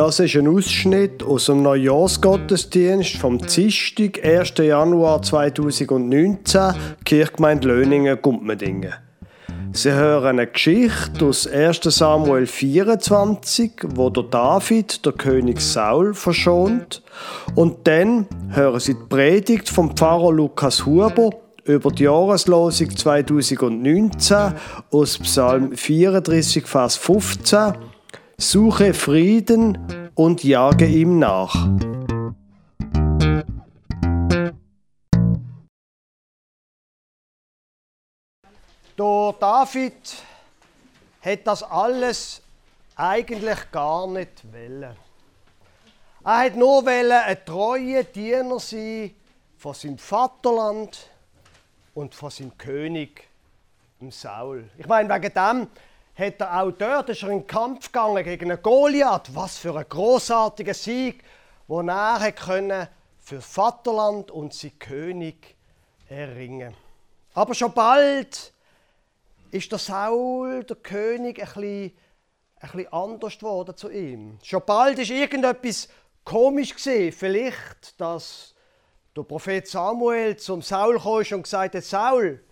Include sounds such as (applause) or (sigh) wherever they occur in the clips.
Das ist ein Ausschnitt aus dem Neujahrsgottesdienst vom Dienstag, 1. Januar 2019, Kirchgemeinde Löningen, Gumpmendingen. Sie hören eine Geschichte aus 1. Samuel 24, wo der David der König Saul verschont. Und dann hören Sie die Predigt vom Pfarrer Lukas Huber über die Jahreslosung 2019 aus Psalm 34, Vers 15. Suche Frieden und jage ihm nach. Der David hat das alles eigentlich gar nicht wollen. Er hat nur wollen, ein treuer Diener sein von seinem Vaterland und von seinem König, dem Saul. Ich meine, wegen dem hat er auch dort ist er in den Kampf gegangen gegen einen Goliath. Was für ein großartiger Sieg, wo er können für Vaterland und sein König erringen. Aber schon bald ist der Saul, der König, ein bisschen, ein bisschen anders geworden zu ihm. Schon bald ist irgendetwas komisch gesehen. Vielleicht, dass der Prophet Samuel zum Saul kam und gesagt hat: Saul,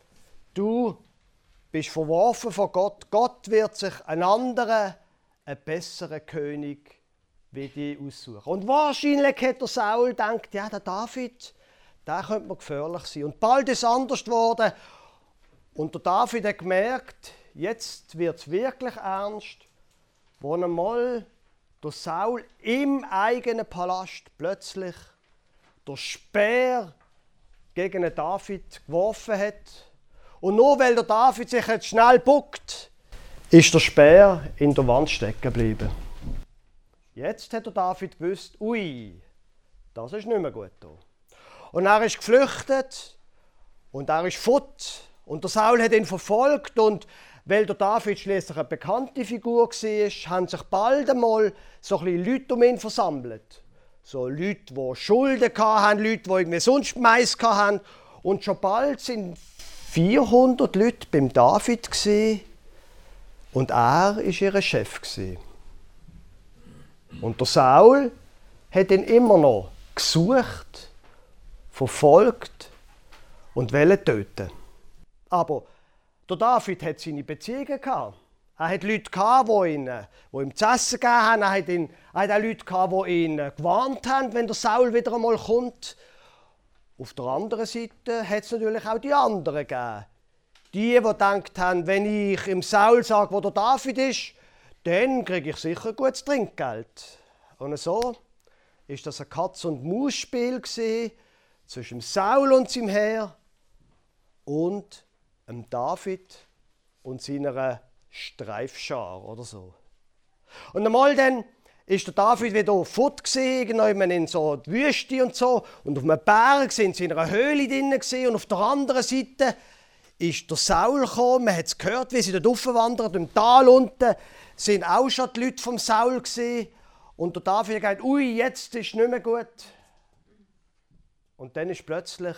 du bist verworfen von Gott. Gott wird sich einen anderen, einen besseren König wie die aussuchen. Und wahrscheinlich hat der Saul gedacht, ja, der David, der könnte mir gefährlich sein. Und bald ist es anders geworden. Und der David hat gemerkt, jetzt wird es wirklich ernst, wo einmal der Saul im eigenen Palast plötzlich der Speer gegen den David geworfen hat und nur weil der David sich jetzt schnell buckt, ist der Speer in der Wand stecken geblieben. Jetzt hat der David gewusst, ui, das ist nicht mehr gut hier. Und er ist geflüchtet und er ist fort. Und der Saul hat ihn verfolgt und weil der David schließlich eine bekannte Figur war, haben sich bald einmal so ein Leute um ihn versammelt. So Leute, die Schulden hatten, Leute, die irgendwie sonst Mais hatten. Und schon bald sind 400 Leute beim David und er war ihr Chef. Und der Saul hat ihn immer noch gesucht, verfolgt und wollte töten. Aber der David hat seine Beziehungen. Er hat Leute die, ihn, die ihm zu essen gegeben haben. Er hat, ihn, er hat auch Leute die ihn gewarnt haben, wenn der Saul wieder einmal kommt. Auf der anderen Seite hat es natürlich auch die anderen gegeben. Die, die gedacht haben, wenn ich im Saul sage, wo der David ist, dann kriege ich sicher gutes Trinkgeld. Und so ist das ein Katz- und Maus-Spiel zwischen Saul und seinem Herr und dem David und seiner Streifschar oder so. Und einmal dann ist der David wieder fort gesehen, in so die Wüste und so. Und auf einem Berg sind sie in einer Höhle drinnen und auf der anderen Seite ist der Saul gekommen. Man hat es gehört, wie sie dort aufwandern. Im Tal unten sind auch schon die Leute vom Saul gesehen. Und der David gesagt, ui, jetzt ist nicht mehr gut. Und dann ist plötzlich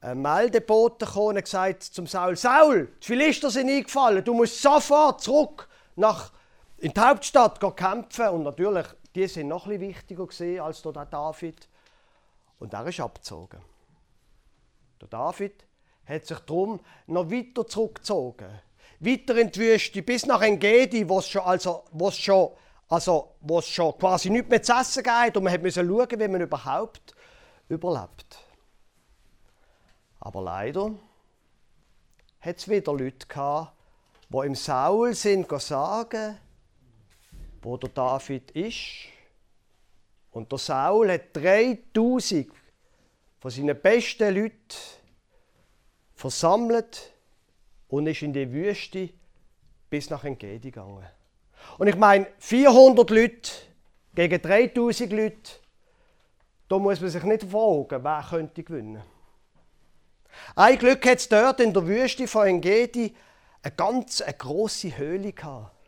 ein Meldebote gekommen und gesagt zum Saul, Saul, die Philister sind eingefallen, du musst sofort zurück nach in die Hauptstadt kämpfen und natürlich, die sind noch ein wichtiger als der David. Und er ist abgezogen. Der David hat sich darum noch weiter zurückgezogen. Weiter in die Wüste, bis nach Engedi, wo es schon, also, wo's schon, also, wo's schon quasi nicht mehr zu essen geht und man musste schauen, wie man überhaupt überlebt. Aber leider hat es wieder Leute gehabt, die im Saul sind sagen, wo der David ist. Und der Saul hat 3000 von seinen besten Leuten versammelt und ist in die Wüste bis nach Engedi gegangen. Und ich meine, 400 Leute gegen 3000 Leute, da muss man sich nicht fragen, wer könnte gewinnen. Ein Glück hat es dort in der Wüste von Engedi eine ganz eine grosse Höhle gehabt.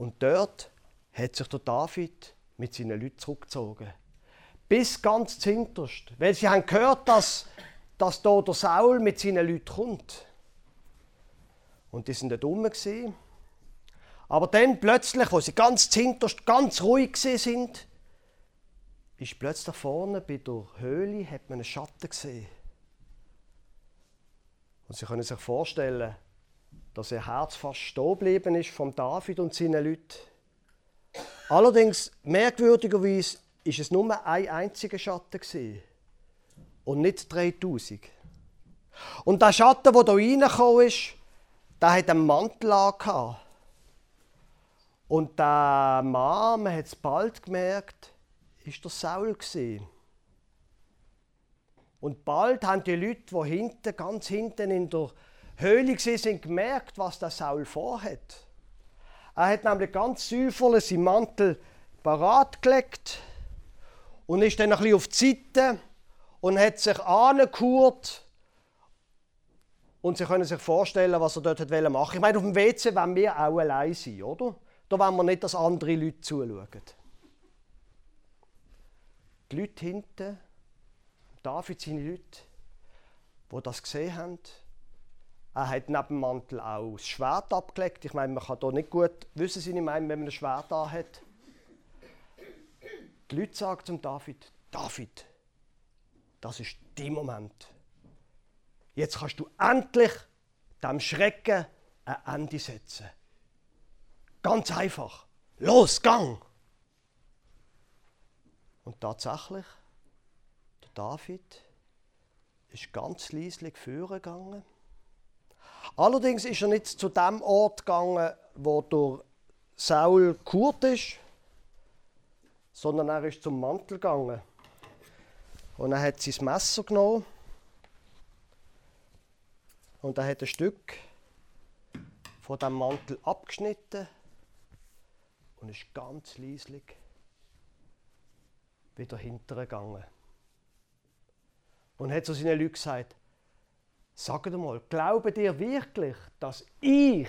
Und dort hat sich der David mit seinen Leuten zurückgezogen. Bis ganz zinterst. Weil sie haben gehört, dass, dass da der Saul mit seinen Leuten kommt. Und die sind nicht dumm gewesen. Aber dann plötzlich, wo sie ganz zinterst, ganz ruhig sind, ist plötzlich vorne bei der Höhle hat man einen Schatten gesehen. Und Sie können sich vorstellen, dass ihr Herz fast stehen geblieben ist von David und seinen Leuten. Allerdings, merkwürdigerweise, ist es nur ein einziger Schatten gewesen und nicht 3000. Und der Schatten, der hier reingekommen ist, der hat einen Mantel an. Und der Mann, man hat es bald gemerkt, ist der Saul gewesen. Und bald haben die Leute, die hinten, ganz hinten in der Höhle sind, gemerkt, was der Saul vorhat. Er hat nämlich ganz säuferlich seinen Mantel parat gelegt und ist dann ein bisschen auf die Seite und hat sich angekurt. Und Sie können sich vorstellen, was er dort machen wollte. Ich meine, auf dem WC wollen wir auch allein sein, oder? Da wollen wir nicht, dass andere Leute zuschauen. Die Leute hinten, David, seine Leute, die das gesehen haben, er hat neben dem Mantel auch das Schwert abgelegt. Ich meine, man kann hier nicht gut wissen, Sie, ich meine, wenn man ein Schwert hat. Die Leute sagen zum David: David, das ist dein Moment. Jetzt kannst du endlich dem Schrecken ein Ende setzen. Ganz einfach. Los, gang! Und tatsächlich, der David ist ganz leislich vorgegangen. Allerdings ist er nicht zu dem Ort gegangen, wo der Saul kurt ist, sondern er ist zum Mantel gegangen. Und er hat sein Messer genommen und er hat ein Stück von dem Mantel abgeschnitten und ist ganz leislich wieder hintergegangen. Und hat zu seinen Leuten gesagt, sagt mal, glaubt ihr wirklich, dass ich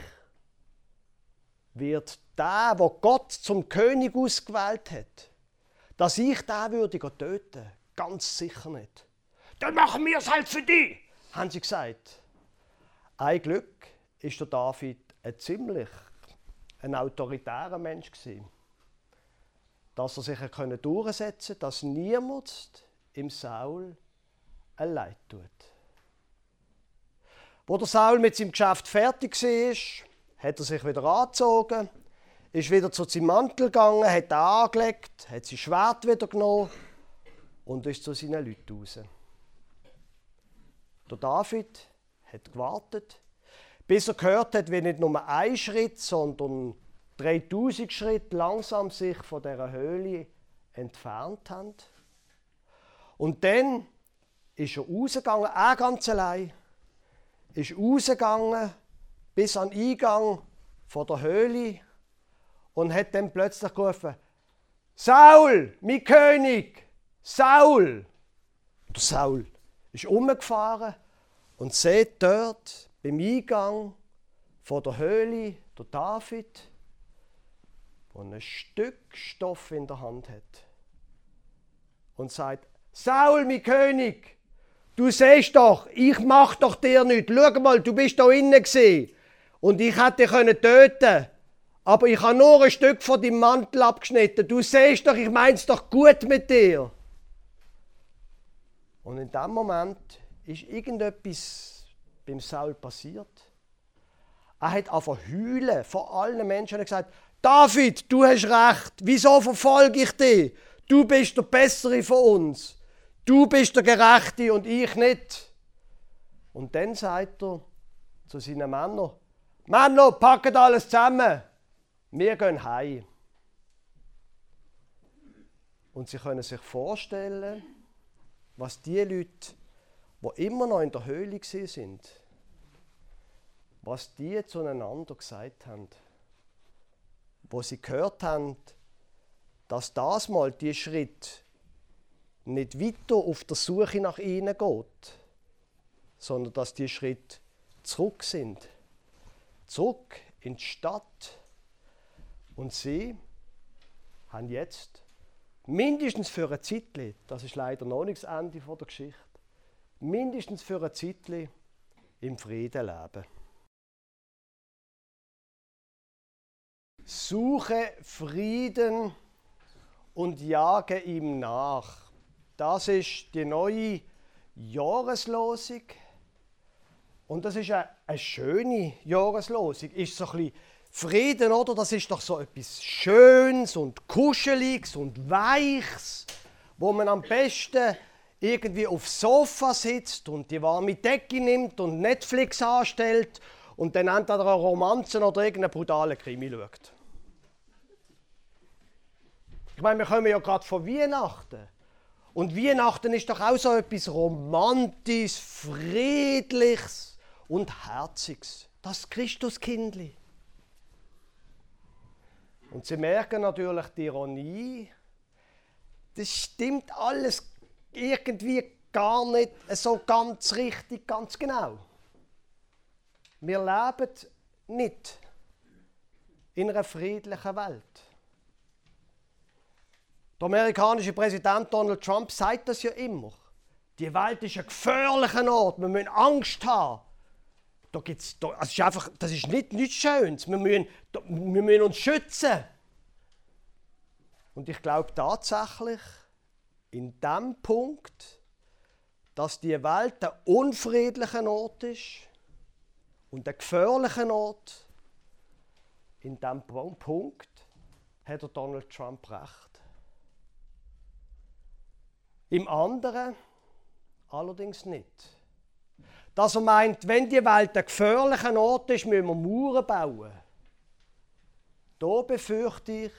wird der, wo Gott zum König ausgewählt hat, dass ich den würde töten? Ganz sicher nicht. Dann machen wir es halt für dich, haben sie gesagt. Ein Glück ist der David ein ziemlich ein autoritärer Mensch gewesen dass er sich durchsetzen konnte, dass niemand im Saul ein Leid tut. Wo der Saul mit seinem Geschäft fertig war, hat er sich wieder angezogen, ist wieder zu seinem Mantel gegangen, hat ihn angelegt, hat sein Schwert wieder genommen und ist zu seinen Leuten raus. Der David hat gewartet, bis er gehört hat, wie nicht nur ein Schritt, sondern 3000 Schritt langsam sich von der Höhle entfernt haben. Und dann ist er rausgegangen, er ganz allein, ist rausgegangen bis an den Eingang von der Höhle und hat dann plötzlich gerufen, Saul, mein König, Saul. Der Saul ist umgefahren und sieht dort beim Eingang von der Höhle der David der ein Stück Stoff in der Hand hat und sagt, Saul, mein König, du siehst doch, ich mach doch dir nichts. Schau mal, du bist da innen gesehen und ich hätte dich töten aber ich habe nur ein Stück von deinem Mantel abgeschnitten. Du siehst doch, ich mein's doch gut mit dir. Und in dem Moment ist irgendetwas beim Saul passiert. Er hat einfach heulen vor allen Menschen und gesagt, David, du hast recht. Wieso verfolge ich dich? Du bist der Bessere von uns. Du bist der Gerechte und ich nicht. Und dann sagt er zu seinen Männern: Männer, packet alles zusammen. Wir gehen heim. Und sie können sich vorstellen, was die Leute, die immer noch in der Höhle sind, was die zueinander gesagt haben wo sie gehört haben, dass das mal die Schritt nicht weiter auf der Suche nach ihnen geht, sondern dass die Schritt zurück sind, zurück in die Stadt. Und sie haben jetzt mindestens für ein Zeitchen, das ist leider noch nicht das Ende der Geschichte, mindestens für ein Zeitchen im Frieden leben. Suche Frieden und jage ihm nach. Das ist die neue Jahreslosung. Und das ist eine, eine schöne Jahreslosung. Ist so ein bisschen Frieden, oder? Das ist doch so etwas Schönes und Kuscheliges und Weiches, wo man am besten irgendwie aufs Sofa sitzt und die warme Decke nimmt und Netflix anstellt und dann entweder eine Romanze oder irgendeinen brutalen Krimi schaut. Ich meine, wir kommen ja gerade von Weihnachten. Und Weihnachten ist doch auch so etwas Romantisches, Friedliches und Herziges. Das Christuskindli. Und Sie merken natürlich die Ironie. Das stimmt alles irgendwie gar nicht so ganz richtig, ganz genau. Wir leben nicht in einer friedlichen Welt. Der amerikanische Präsident Donald Trump sagt das ja immer. Die Welt ist ein gefährlicher Ort, wir müssen Angst haben. Da gibt's, da, also ist einfach, das ist nicht, nichts Schönes. Wir müssen, da, wir müssen uns schützen. Und ich glaube tatsächlich, in dem Punkt, dass die Welt ein unfriedlicher Ort ist und ein gefährlicher Ort, in diesem Punkt hat Donald Trump recht. Im anderen allerdings nicht. Dass er meint, wenn die Welt ein gefährlicher Ort ist, müssen wir Mauern bauen. Da befürchte ich,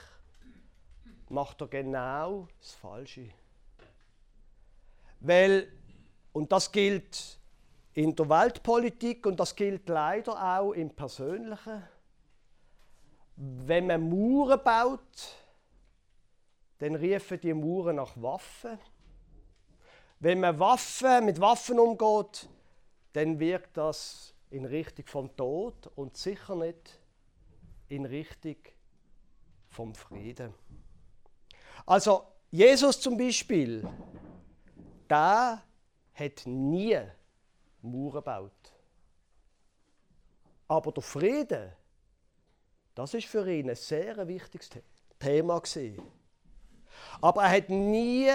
macht er genau das Falsche. Weil, und das gilt in der Weltpolitik und das gilt leider auch im Persönlichen, wenn man Mauern baut, dann riefen die Mauern nach Waffen wenn man Waffen, mit Waffen umgeht, dann wirkt das in Richtung vom Tod und sicher nicht in Richtung vom Frieden. Also Jesus zum Beispiel, der hat nie Mauern gebaut. Aber der Frieden, das ist für ihn ein sehr wichtiges Thema gewesen. Aber er hat nie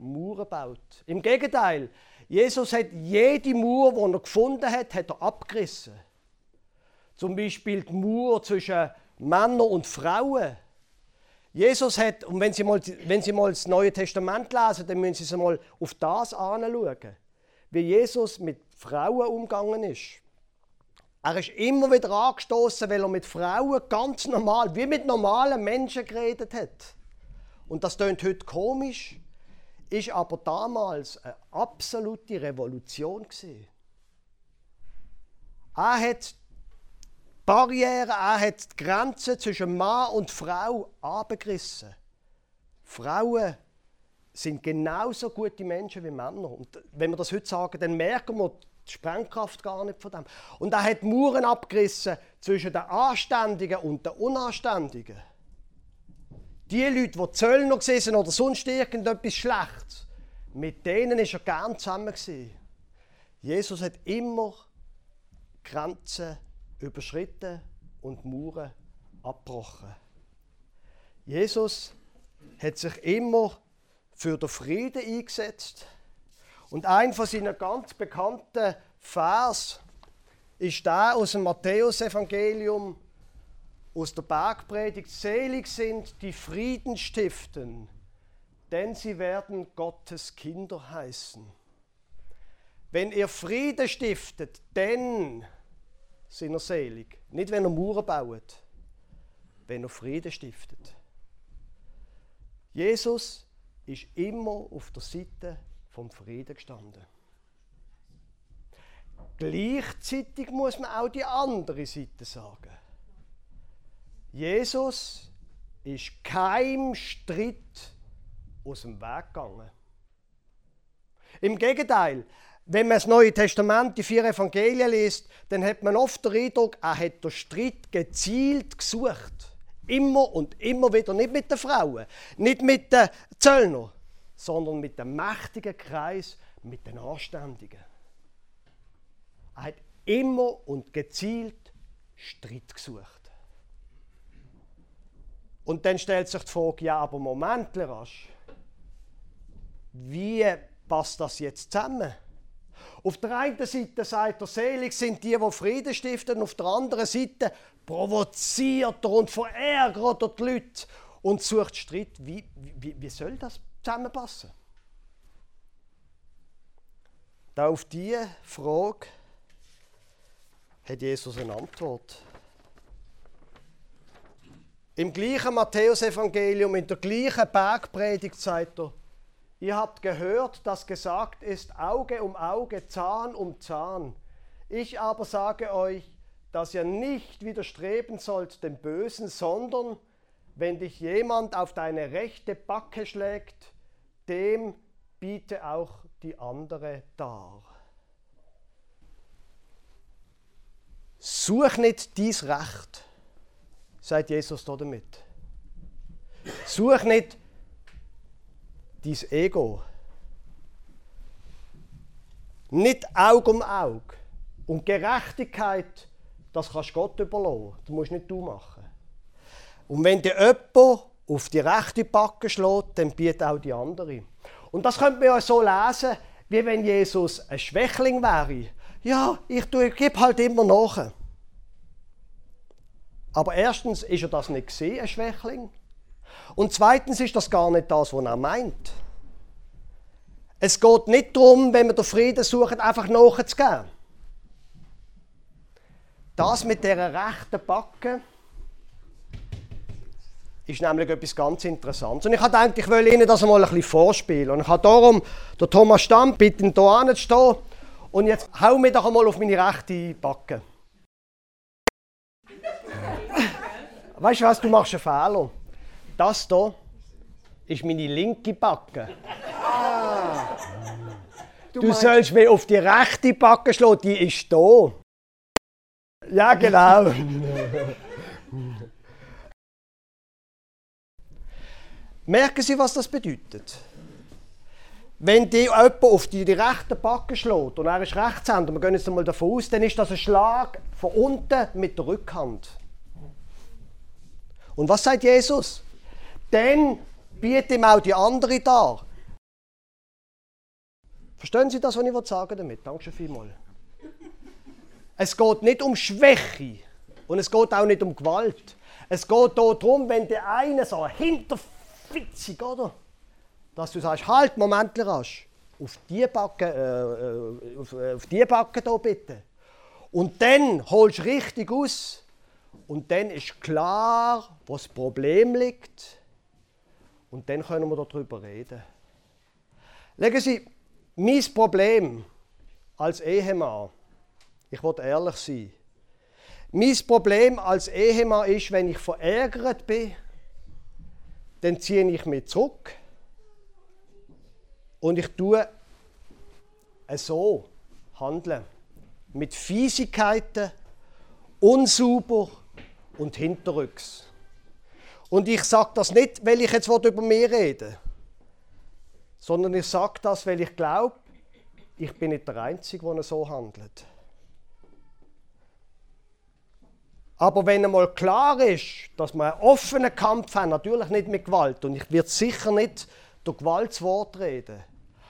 Mauern gebaut. Im Gegenteil, Jesus hat jede Mauer, die er gefunden hat, hat er abgerissen. Zum Beispiel die Mauer zwischen Männern und Frauen. Jesus hat, und wenn Sie, mal, wenn Sie mal das Neue Testament lesen, dann müssen Sie mal auf das anschauen, wie Jesus mit Frauen umgegangen ist. Er ist immer wieder angestoßen, weil er mit Frauen ganz normal, wie mit normalen Menschen geredet hat. Und das klingt heute komisch, ist aber damals eine absolute Revolution gewesen. Er hat Barrieren, er hat die Grenzen zwischen Mann und Frau abgerissen. Frauen sind genauso gute Menschen wie Männer. Und wenn wir das heute sagen, dann merken wir die Sprengkraft gar nicht von dem. Und er hat Muren abgerissen zwischen den Anständigen und den Unanständigen. Die Leute, die Zöllner waren oder sonst irgendetwas Schlechtes, mit denen war er gern zusammen. Jesus hat immer Grenzen überschritten und Mauern abgebrochen. Jesus hat sich immer für den Frieden eingesetzt. Und ein von seinen ganz bekannten Vers ist der aus dem Matthäusevangelium, aus der Bergpredigt, selig sind, die Frieden stiften, denn sie werden Gottes Kinder heißen. Wenn ihr Frieden stiftet, dann sind ihr selig. Nicht, wenn ihr Mauern baut, wenn ihr Frieden stiftet. Jesus ist immer auf der Seite vom Frieden gestanden. Gleichzeitig muss man auch die andere Seite sagen. Jesus ist kein Streit aus dem Weg gegangen. Im Gegenteil, wenn man das Neue Testament, die vier Evangelien liest, dann hat man oft den Eindruck, er hat den Streit gezielt gesucht. Immer und immer wieder. Nicht mit den Frauen, nicht mit den Zöllnern, sondern mit dem mächtigen Kreis, mit den Anständigen. Er hat immer und gezielt Streit gesucht. Und dann stellt sich die Frage, ja, aber Moment. Wie passt das jetzt zusammen? Auf der einen Seite sagt er, selig sind die, die Frieden stiften, auf der anderen Seite provoziert er und verärgert er die Leute und sucht Streit. Wie, wie, wie soll das zusammenpassen? Da auf diese Frage hat Jesus eine Antwort. Im gleichen Matthäusevangelium, in der gleichen Bergpredigt sagt er, ihr habt gehört, dass gesagt ist, Auge um Auge, Zahn um Zahn. Ich aber sage euch, dass ihr nicht widerstreben sollt dem Bösen, sondern wenn dich jemand auf deine rechte Backe schlägt, dem biete auch die andere dar. Such nicht dies Recht, sagt Jesus da damit. Such nicht dein Ego. Nicht Auge um Auge. Und Gerechtigkeit, das kannst Gott überlassen. Das musst nicht du machen. Und wenn dir jemand auf die rechte Backe schlägt, dann bietet auch die andere. Und das könnte man ja so lesen, wie wenn Jesus ein Schwächling wäre. Ja, ich, ich gebe halt immer nach. Aber erstens ist er das nicht gesehen, ein Schwächling. Und zweitens ist das gar nicht das, was er meint. Es geht nicht darum, wenn wir den Frieden suchen, einfach nachzugeben. Das mit der rechten Backe ist nämlich etwas ganz Interessantes. Und ich habe gedacht, ich will Ihnen das mal ein bisschen vorspielen. Und ich habe darum den Thomas Stamm bitten, hier anzustehen. Und jetzt hau mir doch einmal auf meine rechte Backe. Weißt du was, du machst einen Fehler. Das hier ist meine linke Backe. Ah. Du, du sollst mir auf die rechte Backe schlagen, die ist da. Ja, genau. (laughs) Merken Sie, was das bedeutet? Wenn die jemand auf die, die rechte Backe schlägt und er ist Rechtshänder, wir gehen jetzt einmal davon aus, dann ist das ein Schlag von unten mit der Rückhand. Und was sagt Jesus? Dann bietet ihm auch die andere dar. Verstehen Sie das, was ich sagen damit? Danke vielmals. Es geht nicht um Schwäche und es geht auch nicht um Gewalt. Es geht darum, wenn der eine so hinterfitzig, oder? Dass du sagst, halt, Moment, rasch. Auf die Backe, äh, auf, äh, auf die Backe da bitte. Und dann holst du richtig aus. Und dann ist klar, wo das Problem liegt. Und dann können wir darüber reden. Legen Sie, mein Problem als Ehemann, ich will ehrlich sein, mein Problem als Ehemann ist, wenn ich verärgert bin, dann ziehe ich mich zurück und ich tue so handeln. Mit Fiesigkeiten, unsauber und hinterrücks. Und ich sage das nicht, weil ich jetzt über mich rede, sondern ich sage das, weil ich glaube, ich bin nicht der Einzige, der so handelt. Aber wenn einmal klar ist, dass wir einen offenen Kampf haben, natürlich nicht mit Gewalt, und ich werde sicher nicht durch Gewaltswort reden,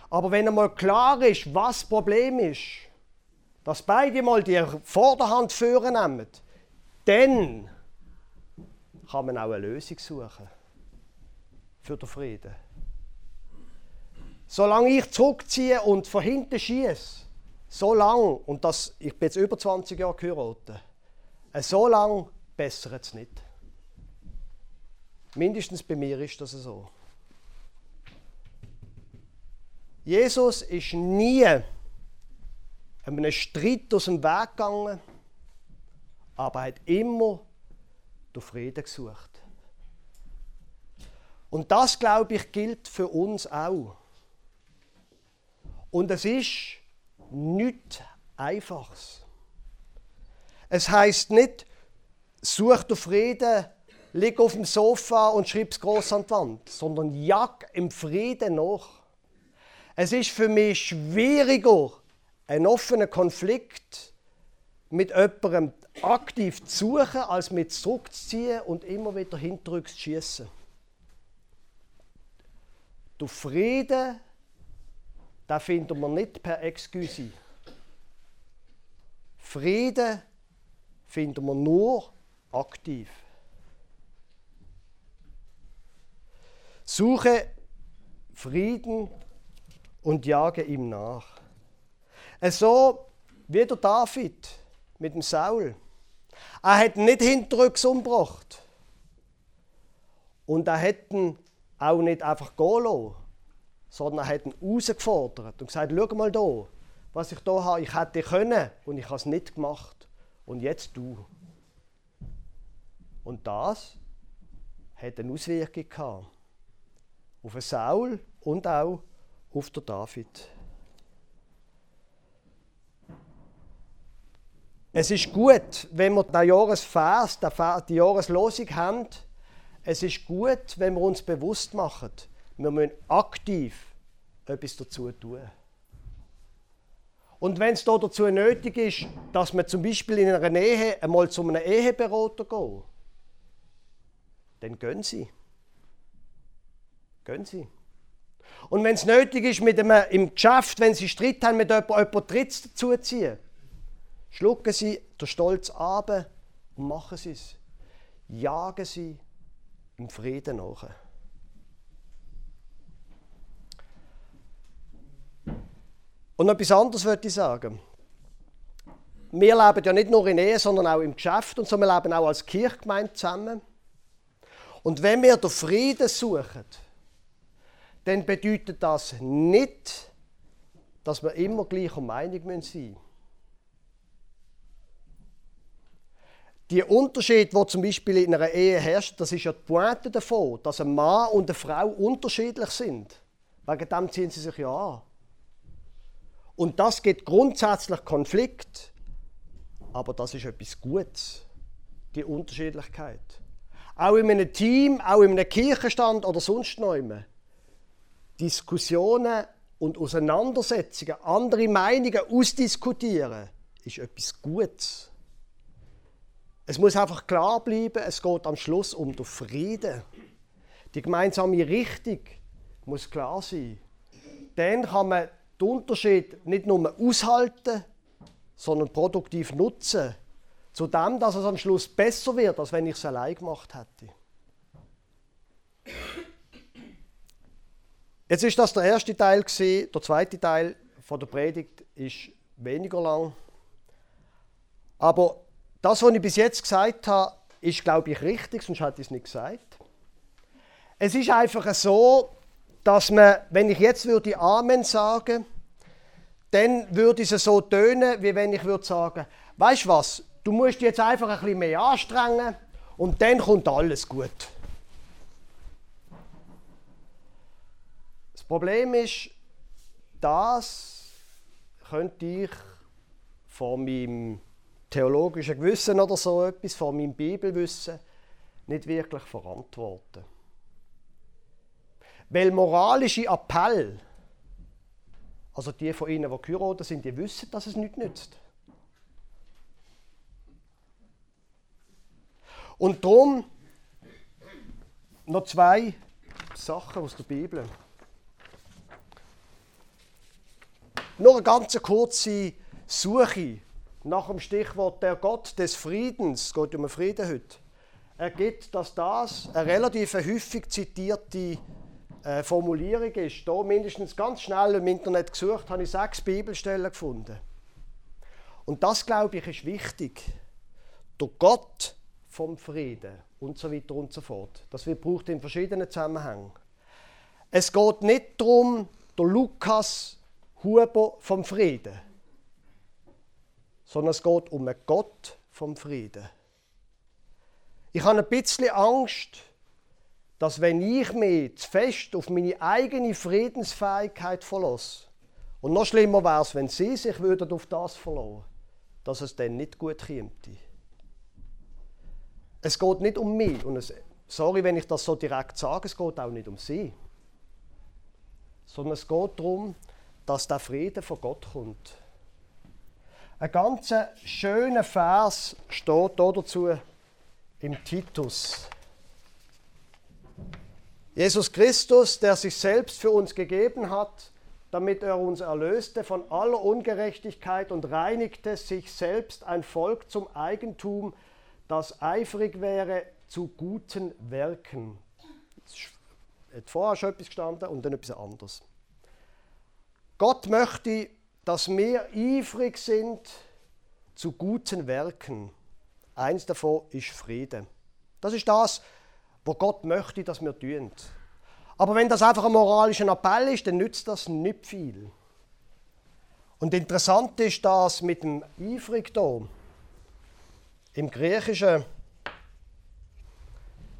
aber wenn einmal klar ist, was das Problem ist, dass beide mal die Vorderhand führen nehmen, dann kann man auch eine Lösung suchen für den Frieden. Solange ich zurückziehe und von hinten schieße, so lang, und das, ich bin jetzt über 20 Jahre geheiratet, äh, so lang bessert es nicht. Mindestens bei mir ist das so. Jesus ist nie einem Streit aus dem Weg gegangen, aber er hat immer den Frieden gesucht. Und das, glaube ich, gilt für uns auch. Und es ist nichts Einfaches. Es heißt nicht, such den Frieden, lieg auf dem Sofa und schreib es groß an die Wand, sondern jag im Frieden nach. Es ist für mich schwieriger, einen offenen Konflikt mit jemandem aktiv zu suchen, als mit zurückzuziehen und immer wieder hinterrück zu schießen. Der Frieden, den finden wir nicht per Excuse. Frieden finden wir nur aktiv. Suche Frieden und jage ihm nach. So wie der David mit dem Saul. Er hat nicht hinterrücks umgebracht. Und er hat ihn auch nicht einfach gehen lassen, sondern er hat ihn herausgefordert und gesagt, schau mal da, was ich da habe, ich hätte können und ich habe es nicht gemacht. Und jetzt du. Und das hat eine Auswirkung gehabt. Auf Saul und auch auf David. Es ist gut, wenn wir den Jahresvers, die Jahreslosung haben. Es ist gut, wenn wir uns bewusst machen, wir müssen aktiv etwas dazu tun. Und wenn es da dazu nötig ist, dass man zum Beispiel in einer Ehe einmal zu einem Eheberater geht, dann gehen Sie. Gehen Sie. Und wenn es nötig ist, mit einem, im Geschäft, wenn Sie Streit haben, mit jemandem, jemanden Drittes dazuziehen, schlucken Sie den Stolz ab und machen Sie es. Jagen Sie im Frieden nach. Und noch etwas anderes würde ich sagen. Wir leben ja nicht nur in Ehe, sondern auch im Geschäft und so. Wir leben auch als Kirchgemeinde zusammen. Und wenn wir den Frieden suchen, dann bedeutet das nicht, dass wir immer gleicher Meinung sein müssen. Die Unterschied, wo zum Beispiel in einer Ehe herrscht, das ist ja die Pointe davon, dass ein Mann und eine Frau unterschiedlich sind. Wegen dem ziehen sie sich ja an. Und das gibt grundsätzlich Konflikt, aber das ist etwas Gutes, die Unterschiedlichkeit. Auch in einem Team, auch in einem Kirchenstand oder sonst immer. Diskussionen und Auseinandersetzungen, andere Meinungen ausdiskutieren, ist etwas Gutes. Es muss einfach klar bleiben, es geht am Schluss um den Frieden. Die gemeinsame Richtung muss klar sein. Dann kann man den Unterschied nicht nur aushalten, sondern produktiv nutzen. Zu dem, dass es am Schluss besser wird, als wenn ich es allein gemacht hätte. Jetzt ist das der erste Teil gewesen. Der zweite Teil von der Predigt ist weniger lang. Aber das, was ich bis jetzt gesagt habe, ist, glaube ich, richtig, sonst hätte ich es nicht gesagt. Es ist einfach so, dass man, wenn ich jetzt würde Amen sagen, dann würde es so tönen, wie wenn ich würde sagen, weißt du was, du musst jetzt einfach ein bisschen mehr anstrengen und dann kommt alles gut. Das Problem ist, das könnte ich von meinem theologischen Gewissen oder so etwas, von meinem Bibelwissen, nicht wirklich verantworten. Weil moralische Appell, also die von Ihnen, die geheiratet sind, die wissen, dass es nichts nützt. Und darum noch zwei Sachen aus der Bibel. Nur eine ganz kurze Suche nach dem Stichwort der Gott des Friedens, es geht um den Frieden heute, ergibt, dass das eine relativ häufig zitierte äh, Formulierung ist. Da mindestens ganz schnell im Internet gesucht, habe ich sechs Bibelstellen gefunden. Und das, glaube ich, ist wichtig. Der Gott vom Frieden und so weiter und so fort. Das wird braucht in verschiedenen Zusammenhängen. Es geht nicht darum, der Lukas Huber vom Frieden sondern es geht um einen Gott vom Frieden. Ich habe ein bisschen Angst, dass wenn ich mich zu fest auf meine eigene Friedensfähigkeit verlasse, und noch schlimmer wäre es, wenn Sie sich würden auf das verlassen dass es dann nicht gut käme. Es geht nicht um mich. Und es, sorry, wenn ich das so direkt sage, es geht auch nicht um Sie. Sondern es geht darum, dass der Frieden von Gott kommt. Ein ganz schöner Vers steht hier dazu im Titus. Jesus Christus, der sich selbst für uns gegeben hat, damit er uns erlöste von aller Ungerechtigkeit und reinigte sich selbst ein Volk zum Eigentum, das eifrig wäre zu guten Werken. Es hat vorher schon etwas gestanden und dann etwas anderes. Gott möchte, dass wir eifrig sind zu guten Werken. Eins davon ist Friede. Das ist das, was Gott möchte, dass wir tun. Aber wenn das einfach ein moralischer Appell ist, dann nützt das nicht viel. Und interessant ist das mit dem eifrig da. Im Griechischen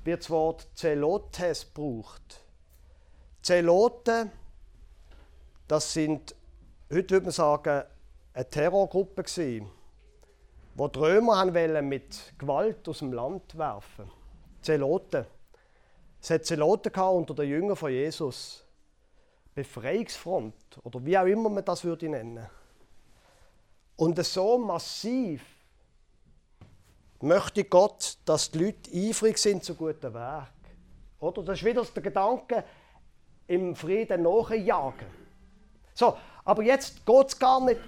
wird das Wort Zelotes gebraucht. Zelote, das sind, heute würde man sagen, eine Terrorgruppe gewesen, wo die Römer wollen mit Gewalt aus dem Land werfen. Zeloten. Es hat Zeloten unter den Jüngern von Jesus. Befreiungsfront oder wie auch immer man das würde nennen. Und so massiv möchte Gott, dass die Leute eifrig sind zu guten Werk. Oder? Das ist wieder der Gedanke, im Frieden nachjagen. So, aber jetzt geht es gar nicht,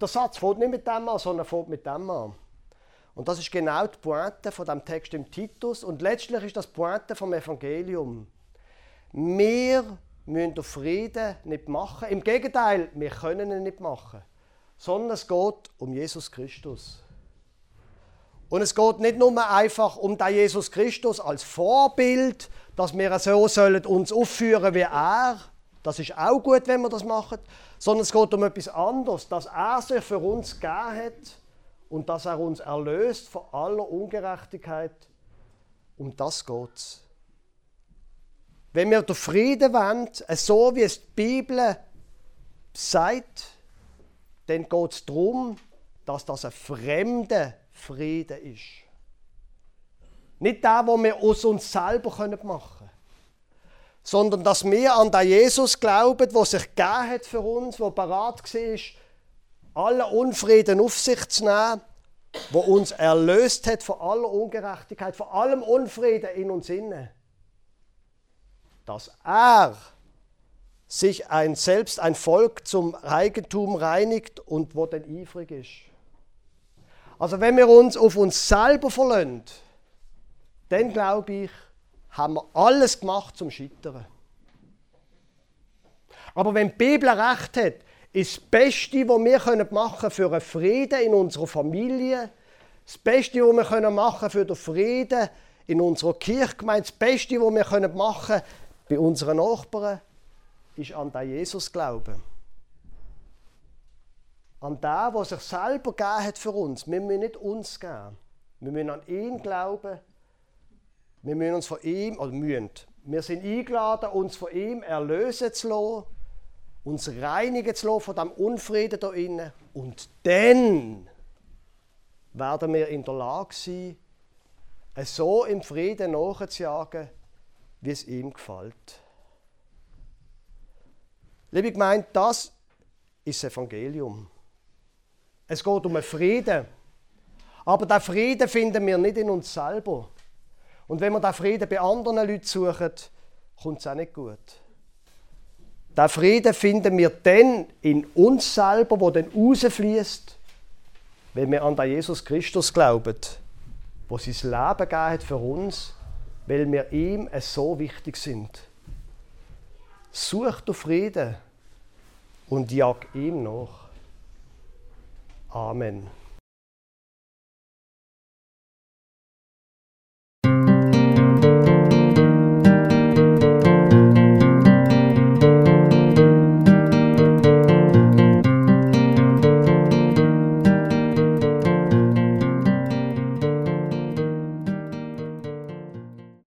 der Satz fängt nicht mit dem an, sondern fängt mit dem an. Und das ist genau die Pointe von dem Text im Titus und letztlich ist das die Pointe vom Evangelium. Wir müssen den Frieden nicht machen. Im Gegenteil, wir können ihn nicht machen. Sondern es geht um Jesus Christus. Und es geht nicht nur einfach um den Jesus Christus als Vorbild, dass wir so sollen uns aufführen wie er. Das ist auch gut, wenn wir das machen. Sondern es geht um etwas anderes, dass er sich für uns gegeben hat und dass er uns erlöst von aller Ungerechtigkeit. Um das geht es. Wenn wir den Frieden wollen, so wie es die Bibel sagt, dann geht es darum, dass das ein fremder Frieden ist. Nicht der, den wir aus uns selber machen können, sondern dass wir an den Jesus glauben, der sich gegeben hat für uns, der bereit war, alle Unfrieden auf sich zu nehmen, wo uns erlöst hat von aller Ungerechtigkeit, von allem Unfrieden in uns inne. Dass er sich ein, selbst ein Volk zum Eigentum reinigt und wo dann eifrig ist. Also wenn wir uns auf uns selber verlassen, dann glaube ich, haben wir alles gemacht zum Scheitern. Aber wenn die Bibel recht hat, ist das Beste, was wir machen können für einen Frieden in unserer Familie, das Beste, was wir machen können für den Frieden in unserer Kirchgemeinde, das Beste, was wir machen können bei unseren Nachbarn, ist an den Jesus glauben. An den, der sich selber gegeben hat für uns. Wir müssen nicht uns geben. Wir müssen an ihn glauben. Wir müssen uns von ihm, oder müssen, wir sind eingeladen, uns von ihm erlösen zu lassen uns reinigen zu lassen von dem Unfrieden da innen. Und dann werden wir in der Lage sein, so im Frieden nachzujagen, wie es ihm gefällt. Liebe Gemeinde, das ist das Evangelium. Es geht um einen Frieden. Aber diesen Frieden finden wir nicht in uns selber. Und wenn wir diesen Frieden bei anderen Leuten suchen, kommt es auch nicht gut. Der Frieden finden wir dann in uns selber, wo dann rausfließt, wenn wir an den Jesus Christus glauben, wo sein Leben gegeben hat für uns, weil wir ihm so wichtig sind. Such du Frieden und jag ihm nach. Amen.